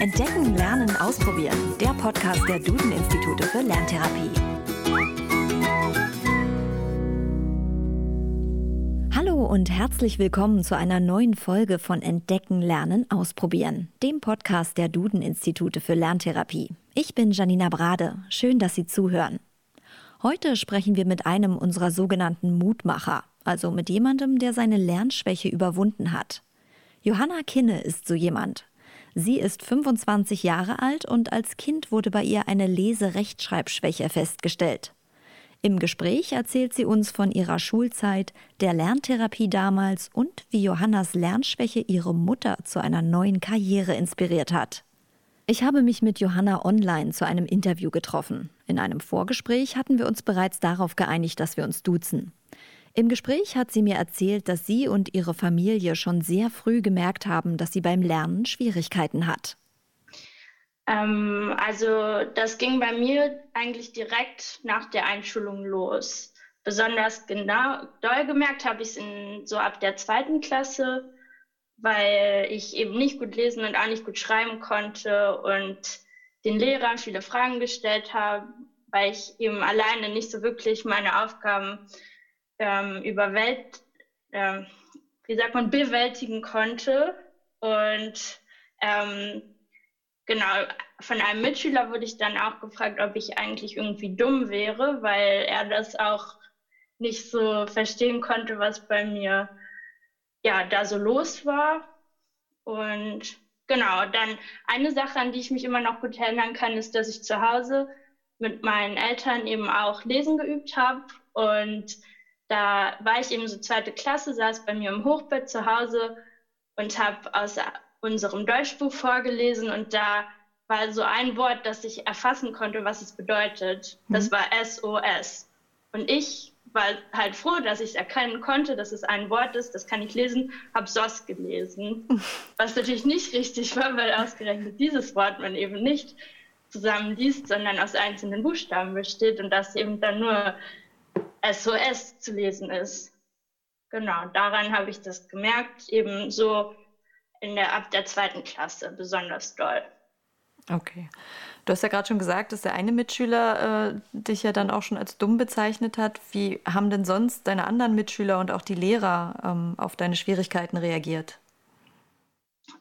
Entdecken, Lernen, Ausprobieren. Der Podcast der Duden-Institute für Lerntherapie. Hallo und herzlich willkommen zu einer neuen Folge von Entdecken, Lernen, Ausprobieren, dem Podcast der Duden-Institute für Lerntherapie. Ich bin Janina Brade. Schön, dass Sie zuhören. Heute sprechen wir mit einem unserer sogenannten Mutmacher, also mit jemandem, der seine Lernschwäche überwunden hat. Johanna Kinne ist so jemand. Sie ist 25 Jahre alt und als Kind wurde bei ihr eine Leserechtschreibschwäche festgestellt. Im Gespräch erzählt sie uns von ihrer Schulzeit, der Lerntherapie damals und wie Johannas Lernschwäche ihre Mutter zu einer neuen Karriere inspiriert hat. Ich habe mich mit Johanna online zu einem Interview getroffen. In einem Vorgespräch hatten wir uns bereits darauf geeinigt, dass wir uns duzen. Im Gespräch hat sie mir erzählt, dass sie und ihre Familie schon sehr früh gemerkt haben, dass sie beim Lernen Schwierigkeiten hat. Ähm, also das ging bei mir eigentlich direkt nach der Einschulung los. Besonders genau doll gemerkt habe ich es so ab der zweiten Klasse, weil ich eben nicht gut lesen und auch nicht gut schreiben konnte und den Lehrern viele Fragen gestellt habe, weil ich eben alleine nicht so wirklich meine Aufgaben ähm, überwält, ähm, wie sagt man, bewältigen konnte. Und ähm, genau, von einem Mitschüler wurde ich dann auch gefragt, ob ich eigentlich irgendwie dumm wäre, weil er das auch nicht so verstehen konnte, was bei mir ja da so los war. Und genau, dann eine Sache, an die ich mich immer noch gut erinnern kann, ist, dass ich zu Hause mit meinen Eltern eben auch lesen geübt habe und da war ich eben so zweite Klasse, saß bei mir im Hochbett zu Hause und habe aus unserem Deutschbuch vorgelesen und da war so ein Wort, das ich erfassen konnte, was es bedeutet. Mhm. Das war SOS. Und ich war halt froh, dass ich es erkennen konnte, dass es ein Wort ist, das kann ich lesen, habe SOS gelesen. Was natürlich nicht richtig war, weil ausgerechnet dieses Wort man eben nicht zusammen liest, sondern aus einzelnen Buchstaben besteht und das eben dann nur SOS zu lesen ist. Genau, daran habe ich das gemerkt, eben so in der, ab der zweiten Klasse besonders doll. Okay. Du hast ja gerade schon gesagt, dass der eine Mitschüler äh, dich ja dann auch schon als dumm bezeichnet hat. Wie haben denn sonst deine anderen Mitschüler und auch die Lehrer ähm, auf deine Schwierigkeiten reagiert?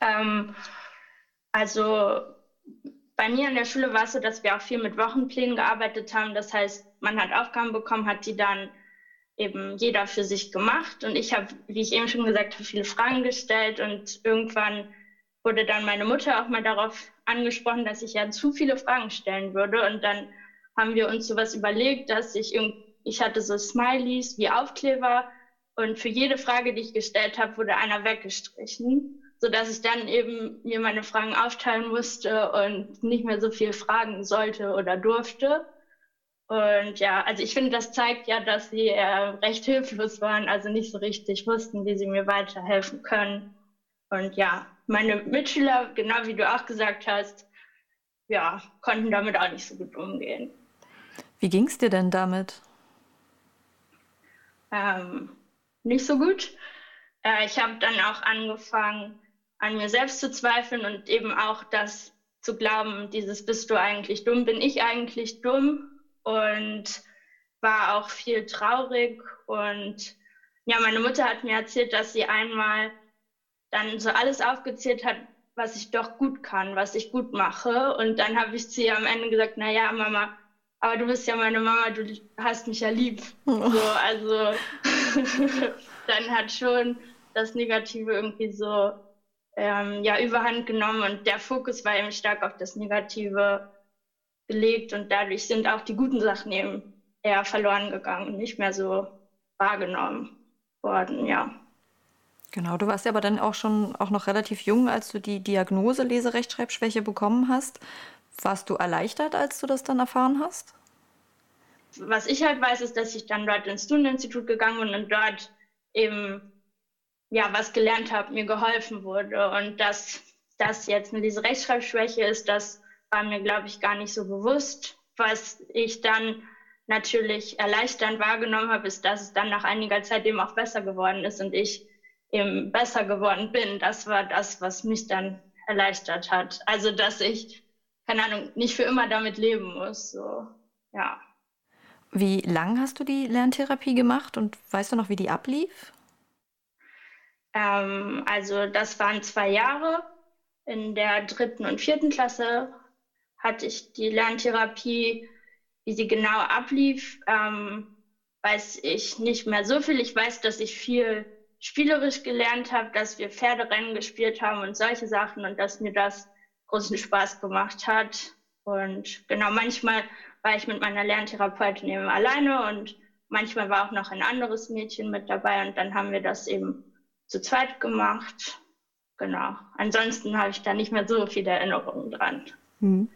Ähm, also bei mir in der Schule war es so, dass wir auch viel mit Wochenplänen gearbeitet haben. Das heißt, man hat Aufgaben bekommen, hat die dann eben jeder für sich gemacht. Und ich habe, wie ich eben schon gesagt habe, viele Fragen gestellt. Und irgendwann wurde dann meine Mutter auch mal darauf angesprochen, dass ich ja zu viele Fragen stellen würde. Und dann haben wir uns sowas überlegt, dass ich ich hatte so Smileys wie Aufkleber und für jede Frage, die ich gestellt habe, wurde einer weggestrichen so dass ich dann eben mir meine Fragen aufteilen musste und nicht mehr so viel fragen sollte oder durfte. Und ja, also ich finde, das zeigt ja, dass sie äh, recht hilflos waren, also nicht so richtig wussten, wie sie mir weiterhelfen können. Und ja, meine Mitschüler, genau wie du auch gesagt hast, ja, konnten damit auch nicht so gut umgehen. Wie ging es dir denn damit? Ähm, nicht so gut. Äh, ich habe dann auch angefangen, an mir selbst zu zweifeln und eben auch das zu glauben, dieses bist du eigentlich dumm, bin ich eigentlich dumm und war auch viel traurig und ja, meine Mutter hat mir erzählt, dass sie einmal dann so alles aufgezählt hat, was ich doch gut kann, was ich gut mache und dann habe ich zu ihr am Ende gesagt, na ja, Mama, aber du bist ja meine Mama, du hast mich ja lieb. Oh. So, also dann hat schon das Negative irgendwie so ähm, ja, überhand genommen und der Fokus war eben stark auf das Negative gelegt und dadurch sind auch die guten Sachen eben eher verloren gegangen und nicht mehr so wahrgenommen worden, ja. Genau, du warst ja aber dann auch schon auch noch relativ jung, als du die Diagnose Leserechtschreibschwäche bekommen hast. Warst du erleichtert, als du das dann erfahren hast? Was ich halt weiß, ist, dass ich dann dort ins Studieninstitut gegangen bin und dort eben ja, was gelernt habe, mir geholfen wurde. Und dass das jetzt eine diese Rechtschreibschwäche ist, das war mir, glaube ich, gar nicht so bewusst. Was ich dann natürlich erleichternd wahrgenommen habe, ist, dass es dann nach einiger Zeit eben auch besser geworden ist und ich eben besser geworden bin. Das war das, was mich dann erleichtert hat. Also dass ich, keine Ahnung, nicht für immer damit leben muss. So, ja. Wie lang hast du die Lerntherapie gemacht und weißt du noch, wie die ablief? Ähm, also das waren zwei Jahre. In der dritten und vierten Klasse hatte ich die Lerntherapie, wie sie genau ablief, ähm, weiß ich nicht mehr so viel. Ich weiß, dass ich viel spielerisch gelernt habe, dass wir Pferderennen gespielt haben und solche Sachen und dass mir das großen Spaß gemacht hat. Und genau, manchmal war ich mit meiner Lerntherapeutin eben alleine und manchmal war auch noch ein anderes Mädchen mit dabei und dann haben wir das eben zu zweit gemacht. Genau. Ansonsten habe ich da nicht mehr so viele Erinnerungen dran. Mhm.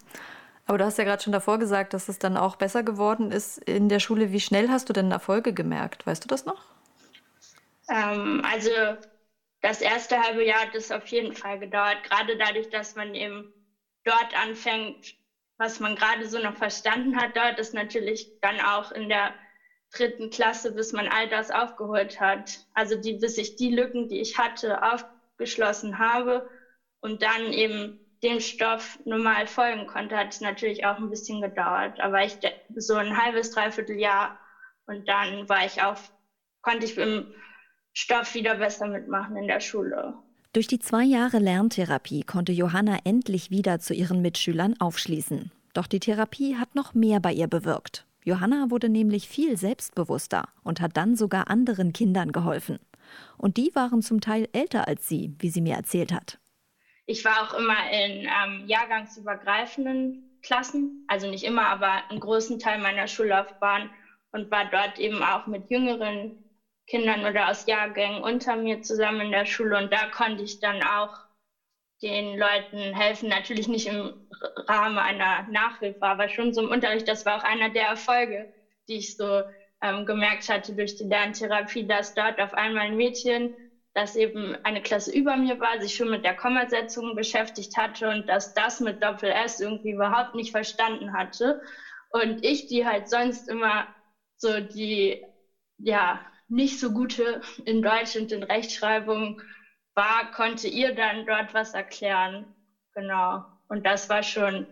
Aber du hast ja gerade schon davor gesagt, dass es dann auch besser geworden ist in der Schule. Wie schnell hast du denn Erfolge gemerkt? Weißt du das noch? Ähm, also das erste halbe Jahr hat es auf jeden Fall gedauert, gerade dadurch, dass man eben dort anfängt, was man gerade so noch verstanden hat. Dauert es natürlich dann auch in der dritten Klasse, bis man all das aufgeholt hat. Also die, bis ich die Lücken, die ich hatte, aufgeschlossen habe und dann eben dem Stoff normal folgen konnte, hat es natürlich auch ein bisschen gedauert. Aber ich so ein halbes, dreiviertel Jahr und dann war ich auch, konnte ich im Stoff wieder besser mitmachen in der Schule. Durch die zwei Jahre Lerntherapie konnte Johanna endlich wieder zu ihren Mitschülern aufschließen. Doch die Therapie hat noch mehr bei ihr bewirkt. Johanna wurde nämlich viel selbstbewusster und hat dann sogar anderen Kindern geholfen. Und die waren zum Teil älter als sie, wie sie mir erzählt hat. Ich war auch immer in ähm, jahrgangsübergreifenden Klassen, also nicht immer, aber einen großen Teil meiner Schullaufbahn und war dort eben auch mit jüngeren Kindern oder aus Jahrgängen unter mir zusammen in der Schule und da konnte ich dann auch den Leuten helfen, natürlich nicht im Rahmen einer Nachhilfe, aber schon so im Unterricht. Das war auch einer der Erfolge, die ich so ähm, gemerkt hatte durch die Lerntherapie, dass dort auf einmal ein Mädchen, das eben eine Klasse über mir war, sich schon mit der Kommasetzung beschäftigt hatte und dass das mit Doppel-S irgendwie überhaupt nicht verstanden hatte. Und ich, die halt sonst immer so die, ja, nicht so gute in Deutsch und in Rechtschreibung war, konnte ihr dann dort was erklären. Genau. Und das war schon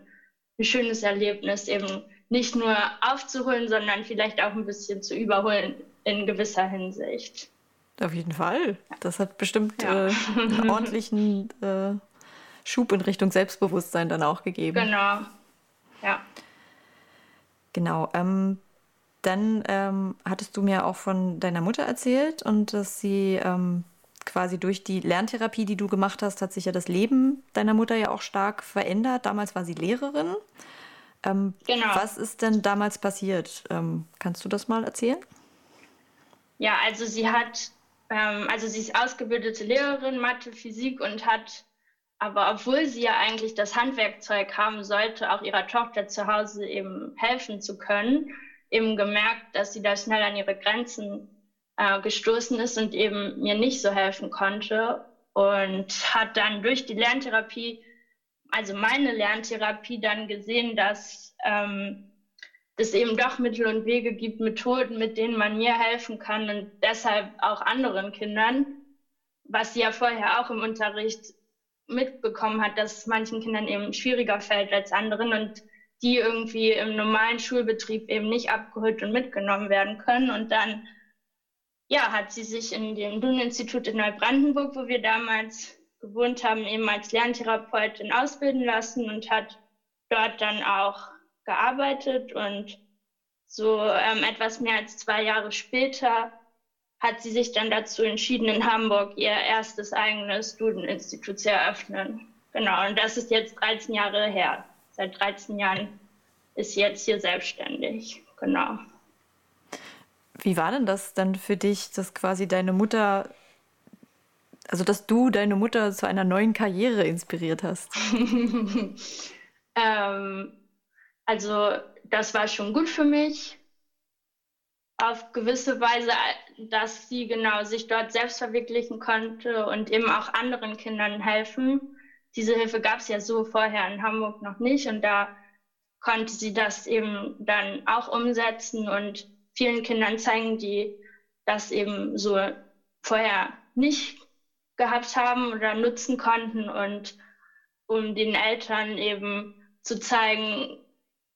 ein schönes Erlebnis, eben nicht nur aufzuholen, sondern vielleicht auch ein bisschen zu überholen in gewisser Hinsicht. Auf jeden Fall. Das hat bestimmt ja. äh, einen ordentlichen äh, Schub in Richtung Selbstbewusstsein dann auch gegeben. Genau. Ja. Genau. Ähm, dann ähm, hattest du mir auch von deiner Mutter erzählt und dass sie ähm, quasi durch die Lerntherapie, die du gemacht hast, hat sich ja das Leben deiner Mutter ja auch stark verändert. Damals war sie Lehrerin. Ähm, genau. Was ist denn damals passiert? Ähm, kannst du das mal erzählen? Ja, also sie hat, ähm, also sie ist ausgebildete Lehrerin Mathe, Physik und hat, aber obwohl sie ja eigentlich das Handwerkzeug haben sollte, auch ihrer Tochter zu Hause eben helfen zu können, eben gemerkt, dass sie da schnell an ihre Grenzen äh, gestoßen ist und eben mir nicht so helfen konnte und hat dann durch die Lerntherapie, also meine Lerntherapie, dann gesehen, dass ähm, es eben doch Mittel und Wege gibt, Methoden, mit denen man mir helfen kann und deshalb auch anderen Kindern, was sie ja vorher auch im Unterricht mitbekommen hat, dass es manchen Kindern eben schwieriger fällt als anderen und die irgendwie im normalen Schulbetrieb eben nicht abgeholt und mitgenommen werden können. Und dann ja, hat sie sich in dem Duden-Institut in Neubrandenburg, wo wir damals gewohnt haben, eben als Lerntherapeutin ausbilden lassen und hat dort dann auch gearbeitet. Und so ähm, etwas mehr als zwei Jahre später hat sie sich dann dazu entschieden, in Hamburg ihr erstes eigenes Duden-Institut zu eröffnen. Genau, und das ist jetzt 13 Jahre her seit 13 Jahren ist jetzt hier selbstständig. Genau. Wie war denn das dann für dich, dass quasi deine Mutter, also dass du deine Mutter zu einer neuen Karriere inspiriert hast? ähm, also das war schon gut für mich. Auf gewisse Weise, dass sie genau sich dort selbst verwirklichen konnte und eben auch anderen Kindern helfen diese Hilfe gab es ja so vorher in Hamburg noch nicht und da konnte sie das eben dann auch umsetzen und vielen Kindern zeigen, die das eben so vorher nicht gehabt haben oder nutzen konnten. Und um den Eltern eben zu zeigen,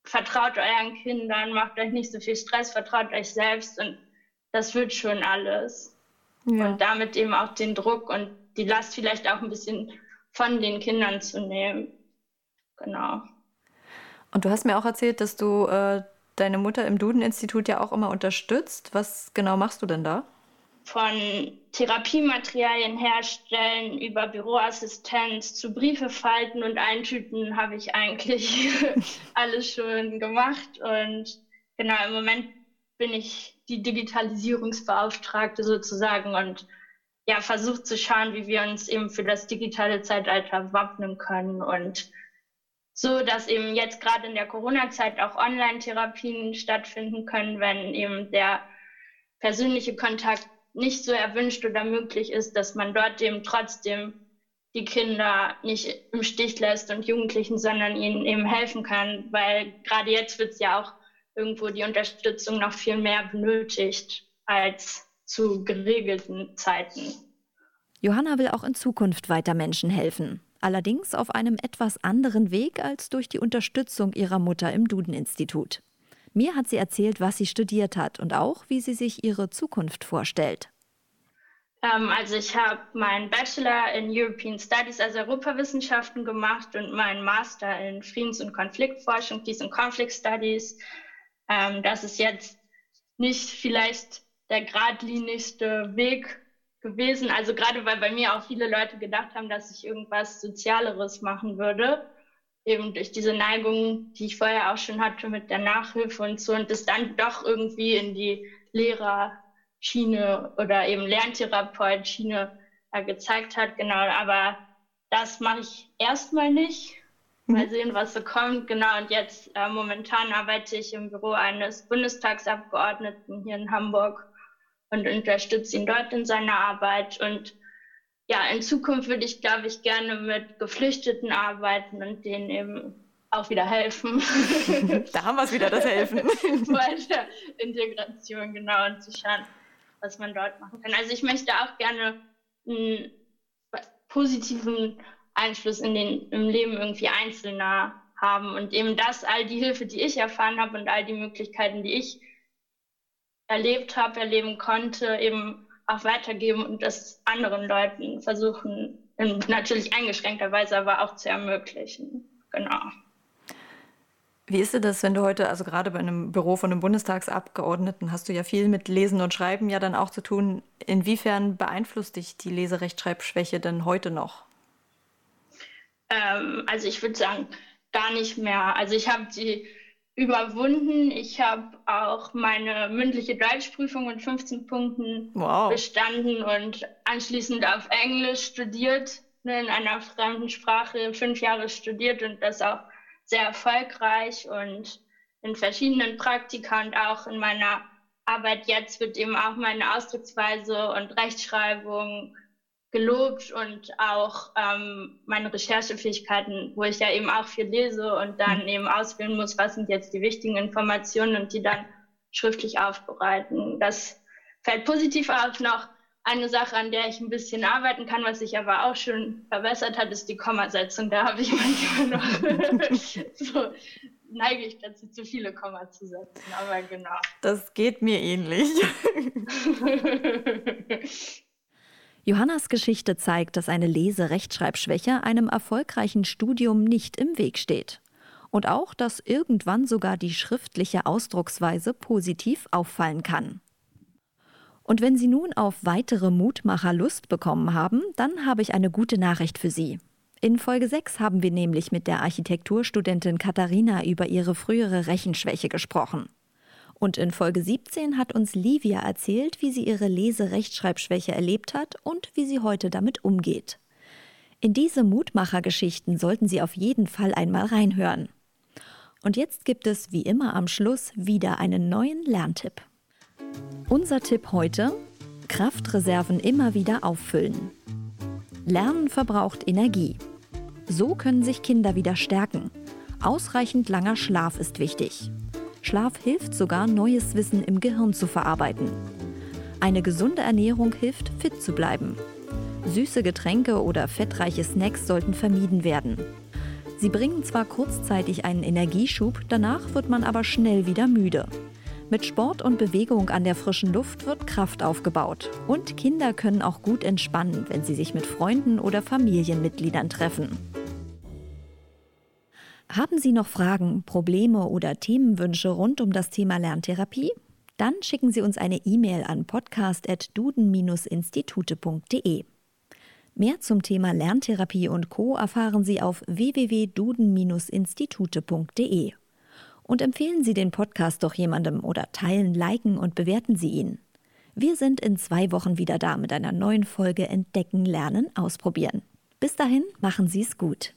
vertraut euren Kindern, macht euch nicht so viel Stress, vertraut euch selbst und das wird schon alles. Ja. Und damit eben auch den Druck und die Last vielleicht auch ein bisschen von den Kindern zu nehmen. Genau. Und du hast mir auch erzählt, dass du äh, deine Mutter im Duden-Institut ja auch immer unterstützt. Was genau machst du denn da? Von Therapiematerialien herstellen über Büroassistenz zu Briefe falten und eintüten habe ich eigentlich alles schon gemacht. Und genau, im Moment bin ich die Digitalisierungsbeauftragte sozusagen und ja, versucht zu schauen, wie wir uns eben für das digitale Zeitalter wappnen können und so, dass eben jetzt gerade in der Corona-Zeit auch Online-Therapien stattfinden können, wenn eben der persönliche Kontakt nicht so erwünscht oder möglich ist, dass man dort eben trotzdem die Kinder nicht im Stich lässt und Jugendlichen, sondern ihnen eben helfen kann, weil gerade jetzt wird es ja auch irgendwo die Unterstützung noch viel mehr benötigt als zu geregelten Zeiten. Johanna will auch in Zukunft weiter Menschen helfen. Allerdings auf einem etwas anderen Weg als durch die Unterstützung ihrer Mutter im Duden-Institut. Mir hat sie erzählt, was sie studiert hat und auch, wie sie sich ihre Zukunft vorstellt. Ähm, also ich habe meinen Bachelor in European Studies, also Europawissenschaften gemacht und meinen Master in Friedens- und Konfliktforschung, Peace and Conflict Studies. Ähm, das ist jetzt nicht vielleicht der geradlinigste Weg gewesen. Also gerade weil bei mir auch viele Leute gedacht haben, dass ich irgendwas Sozialeres machen würde. Eben durch diese Neigung, die ich vorher auch schon hatte mit der Nachhilfe und so und das dann doch irgendwie in die Lehrerschiene oder eben Lerntherapeut-Schiene äh, gezeigt hat. Genau, aber das mache ich erstmal nicht. Mal mhm. sehen, was so kommt. Genau, und jetzt äh, momentan arbeite ich im Büro eines Bundestagsabgeordneten hier in Hamburg und unterstütze ihn dort in seiner Arbeit. Und ja, in Zukunft würde ich, glaube ich, gerne mit Geflüchteten arbeiten und denen eben auch wieder helfen. da haben wir es wieder, das Helfen. Weiter Integration, genau, und zu schauen, was man dort machen kann. Also ich möchte auch gerne einen positiven Einfluss in den, im Leben irgendwie Einzelner haben und eben das, all die Hilfe, die ich erfahren habe und all die Möglichkeiten, die ich erlebt habe, erleben konnte, eben auch weitergeben und das anderen Leuten versuchen, in natürlich eingeschränkter Weise, aber auch zu ermöglichen. Genau. Wie ist das, wenn du heute, also gerade bei einem Büro von einem Bundestagsabgeordneten, hast du ja viel mit Lesen und Schreiben ja dann auch zu tun. Inwiefern beeinflusst dich die Leserechtschreibschwäche denn heute noch? Ähm, also ich würde sagen, gar nicht mehr. Also ich habe die überwunden. Ich habe auch meine mündliche Deutschprüfung mit 15 Punkten wow. bestanden und anschließend auf Englisch studiert, ne, in einer fremden Sprache fünf Jahre studiert und das auch sehr erfolgreich und in verschiedenen Praktika und auch in meiner Arbeit jetzt wird eben auch meine Ausdrucksweise und Rechtschreibung gelobt und auch ähm, meine Recherchefähigkeiten, wo ich ja eben auch viel lese und dann mhm. eben auswählen muss, was sind jetzt die wichtigen Informationen und die dann schriftlich aufbereiten. Das fällt positiv auf. Noch eine Sache, an der ich ein bisschen arbeiten kann, was sich aber auch schon verbessert hat, ist die Kommasetzung. Da habe ich manchmal noch so neige ich dazu, zu viele Komma zu setzen. Aber genau. Das geht mir ähnlich. Johannas Geschichte zeigt, dass eine Leserechtschreibschwäche einem erfolgreichen Studium nicht im Weg steht. Und auch, dass irgendwann sogar die schriftliche Ausdrucksweise positiv auffallen kann. Und wenn Sie nun auf weitere Mutmacher Lust bekommen haben, dann habe ich eine gute Nachricht für Sie. In Folge 6 haben wir nämlich mit der Architekturstudentin Katharina über ihre frühere Rechenschwäche gesprochen. Und in Folge 17 hat uns Livia erzählt, wie sie ihre Leserechtschreibschwäche erlebt hat und wie sie heute damit umgeht. In diese Mutmachergeschichten sollten Sie auf jeden Fall einmal reinhören. Und jetzt gibt es wie immer am Schluss wieder einen neuen Lerntipp. Unser Tipp heute: Kraftreserven immer wieder auffüllen. Lernen verbraucht Energie. So können sich Kinder wieder stärken. Ausreichend langer Schlaf ist wichtig. Schlaf hilft sogar, neues Wissen im Gehirn zu verarbeiten. Eine gesunde Ernährung hilft, fit zu bleiben. Süße Getränke oder fettreiche Snacks sollten vermieden werden. Sie bringen zwar kurzzeitig einen Energieschub, danach wird man aber schnell wieder müde. Mit Sport und Bewegung an der frischen Luft wird Kraft aufgebaut. Und Kinder können auch gut entspannen, wenn sie sich mit Freunden oder Familienmitgliedern treffen. Haben Sie noch Fragen, Probleme oder Themenwünsche rund um das Thema Lerntherapie? Dann schicken Sie uns eine E-Mail an podcast.duden-institute.de. Mehr zum Thema Lerntherapie und Co. erfahren Sie auf www.duden-institute.de. Und empfehlen Sie den Podcast doch jemandem oder teilen, liken und bewerten Sie ihn. Wir sind in zwei Wochen wieder da mit einer neuen Folge Entdecken, Lernen, Ausprobieren. Bis dahin, machen Sie es gut.